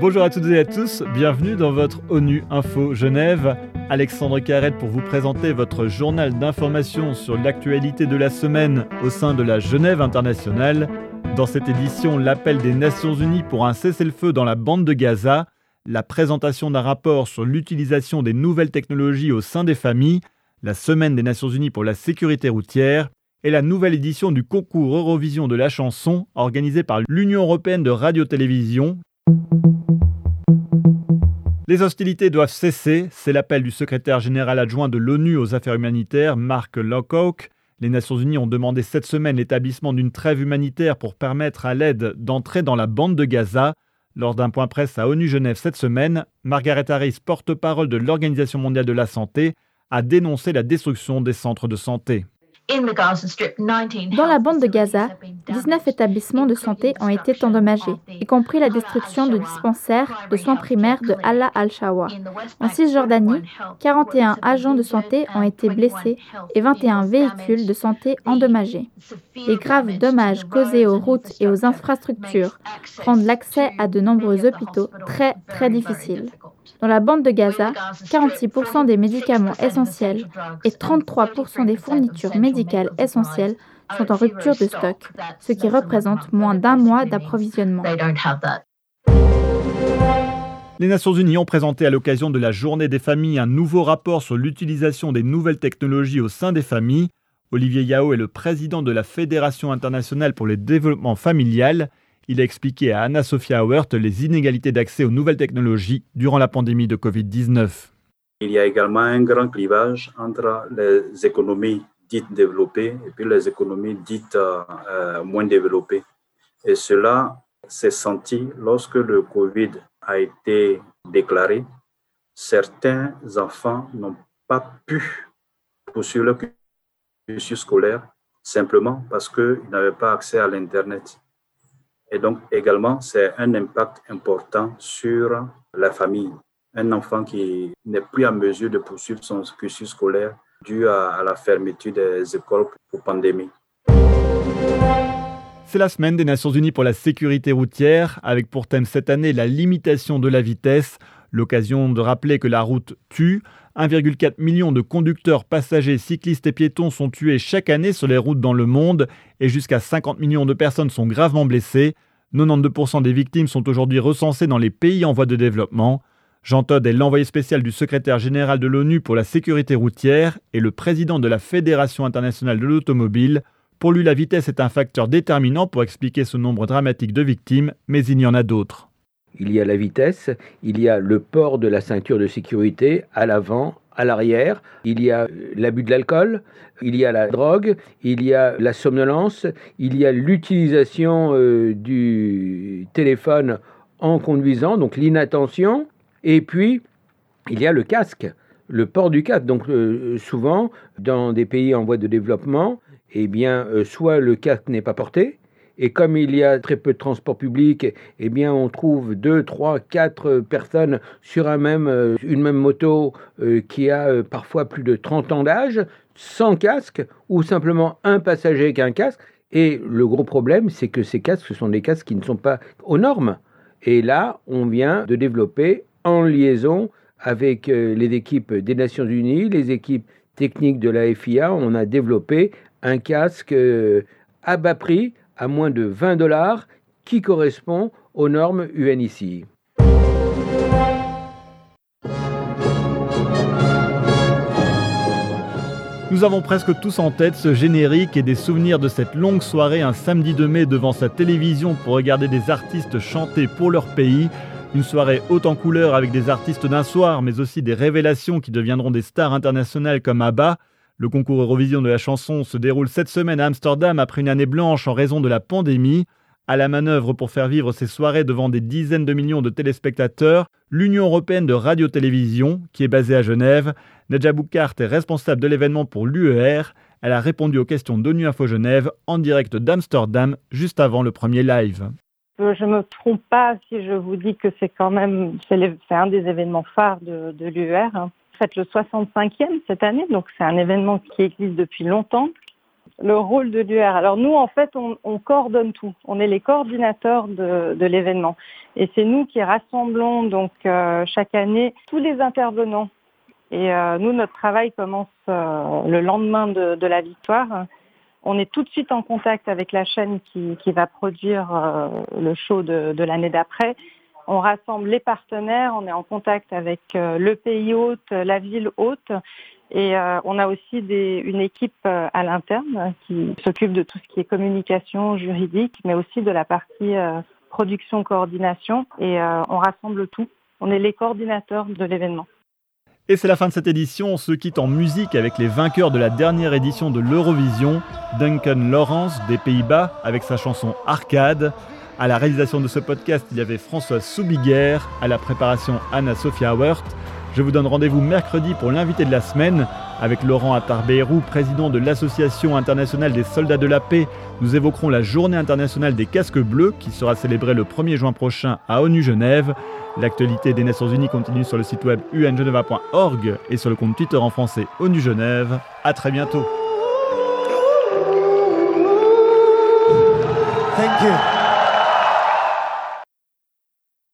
Bonjour à toutes et à tous, bienvenue dans votre ONU Info Genève. Alexandre Carrette pour vous présenter votre journal d'information sur l'actualité de la semaine au sein de la Genève internationale. Dans cette édition, l'appel des Nations Unies pour un cessez-le-feu dans la bande de Gaza, la présentation d'un rapport sur l'utilisation des nouvelles technologies au sein des familles, la semaine des Nations Unies pour la sécurité routière et la nouvelle édition du concours Eurovision de la chanson organisé par l'Union européenne de radio-télévision. Les hostilités doivent cesser, c'est l'appel du secrétaire général adjoint de l'ONU aux affaires humanitaires, Mark Lowcock. Les Nations Unies ont demandé cette semaine l'établissement d'une trêve humanitaire pour permettre à l'aide d'entrer dans la bande de Gaza. Lors d'un point presse à ONU Genève cette semaine, Margaret Harris, porte-parole de l'Organisation mondiale de la santé, a dénoncé la destruction des centres de santé. Dans la bande de Gaza, 19 établissements de santé ont été endommagés, y compris la destruction de dispensaires de soins primaires de Allah al-Shawa. En Cisjordanie, 41 agents de santé ont été blessés et 21 véhicules de santé endommagés. Les graves dommages causés aux routes et aux infrastructures rendent l'accès à de nombreux hôpitaux très très difficile. Dans la bande de Gaza, 46% des médicaments essentiels et 33% des fournitures médicales essentielles sont en rupture de stock, ce qui représente moins d'un mois d'approvisionnement. Les Nations Unies ont présenté à l'occasion de la Journée des familles un nouveau rapport sur l'utilisation des nouvelles technologies au sein des familles. Olivier Yao est le président de la Fédération internationale pour le développement familial. Il a expliqué à Anna-Sophia Hauert les inégalités d'accès aux nouvelles technologies durant la pandémie de Covid-19. Il y a également un grand clivage entre les économies dites développées et puis les économies dites euh, moins développées. Et cela s'est senti lorsque le Covid a été déclaré. Certains enfants n'ont pas pu poursuivre leur cursus scolaire simplement parce qu'ils n'avaient pas accès à l'Internet. Et donc également, c'est un impact important sur la famille. Un enfant qui n'est plus en mesure de poursuivre son cursus scolaire dû à, la fermeture des écoles pour pandémie. C'est la semaine des Nations Unies pour la sécurité routière, avec pour thème cette année la limitation de la vitesse, l'occasion de rappeler que la route tue. 1,4 million de conducteurs, passagers, cyclistes et piétons sont tués chaque année sur les routes dans le monde et jusqu'à 50 millions de personnes sont gravement blessées. 92% des victimes sont aujourd'hui recensées dans les pays en voie de développement. Jean Todd est l'envoyé spécial du secrétaire général de l'ONU pour la sécurité routière et le président de la Fédération internationale de l'automobile. Pour lui, la vitesse est un facteur déterminant pour expliquer ce nombre dramatique de victimes, mais il y en a d'autres. Il y a la vitesse, il y a le port de la ceinture de sécurité à l'avant, à l'arrière, il y a l'abus de l'alcool, il y a la drogue, il y a la somnolence, il y a l'utilisation euh, du téléphone en conduisant, donc l'inattention, et puis il y a le casque, le port du casque. Donc euh, souvent, dans des pays en voie de développement, eh bien, euh, soit le casque n'est pas porté, et comme il y a très peu de transport public, eh bien, on trouve deux, trois, quatre personnes sur un même, euh, une même moto euh, qui a euh, parfois plus de 30 ans d'âge, sans casque, ou simplement un passager avec un casque. Et le gros problème, c'est que ces casques, ce sont des casques qui ne sont pas aux normes. Et là, on vient de développer en liaison avec les équipes des Nations Unies, les équipes techniques de la FIA, on a développé un casque à bas prix à moins de 20 dollars qui correspond aux normes UNICI. Nous avons presque tous en tête ce générique et des souvenirs de cette longue soirée un samedi de mai devant sa télévision pour regarder des artistes chanter pour leur pays. Une soirée haute en couleur avec des artistes d'un soir, mais aussi des révélations qui deviendront des stars internationales comme ABBA. Le concours Eurovision de la chanson se déroule cette semaine à Amsterdam après une année blanche en raison de la pandémie. À la manœuvre pour faire vivre ces soirées devant des dizaines de millions de téléspectateurs, l'Union européenne de radio-télévision, qui est basée à Genève, Nadja Boukart est responsable de l'événement pour l'UER. Elle a répondu aux questions d'ONU Info Genève en direct d'Amsterdam juste avant le premier live. Je ne me trompe pas si je vous dis que c'est quand même c'est un des événements phares de, de l'UER fête le 65e cette année, donc c'est un événement qui existe depuis longtemps. le rôle de l'UR. Alors nous, en fait, on, coordonne tout. On est les coordinateurs de, l'événement. Et c'est nous qui rassemblons donc euh, chaque année tous les intervenants. Et euh, nous, notre travail commence euh, le lendemain de, la victoire. On est tout de suite en contact avec la chaîne qui, va produire le show de, de l'année d'après. On rassemble les partenaires, on est en contact avec le pays hôte, la ville hôte, et euh, on a aussi une équipe euh, à l'interne qui s'occupe de tout ce qui est communication juridique, mais aussi de la partie euh, production, coordination. Et on rassemble tout. On est les coordinateurs de l'événement. Et c'est la fin de cette édition. On se quitte en musique avec les vainqueurs de la dernière édition de l'Eurovision, Duncan Lawrence des Pays-Bas avec sa chanson Arcade. À la réalisation de ce podcast, il y avait François Soubiguerre, à la préparation Anna-Sophia Wirth. Je vous donne rendez-vous mercredi pour l'invité de la semaine avec Laurent Attarbeirou, président de l'Association internationale des soldats de la paix. Nous évoquerons la journée internationale des casques bleus qui sera célébrée le 1er juin prochain à ONU Genève. L'actualité des Nations Unies continue sur le site web ungeneva.org et sur le compte Twitter en français ONU Genève. À très bientôt.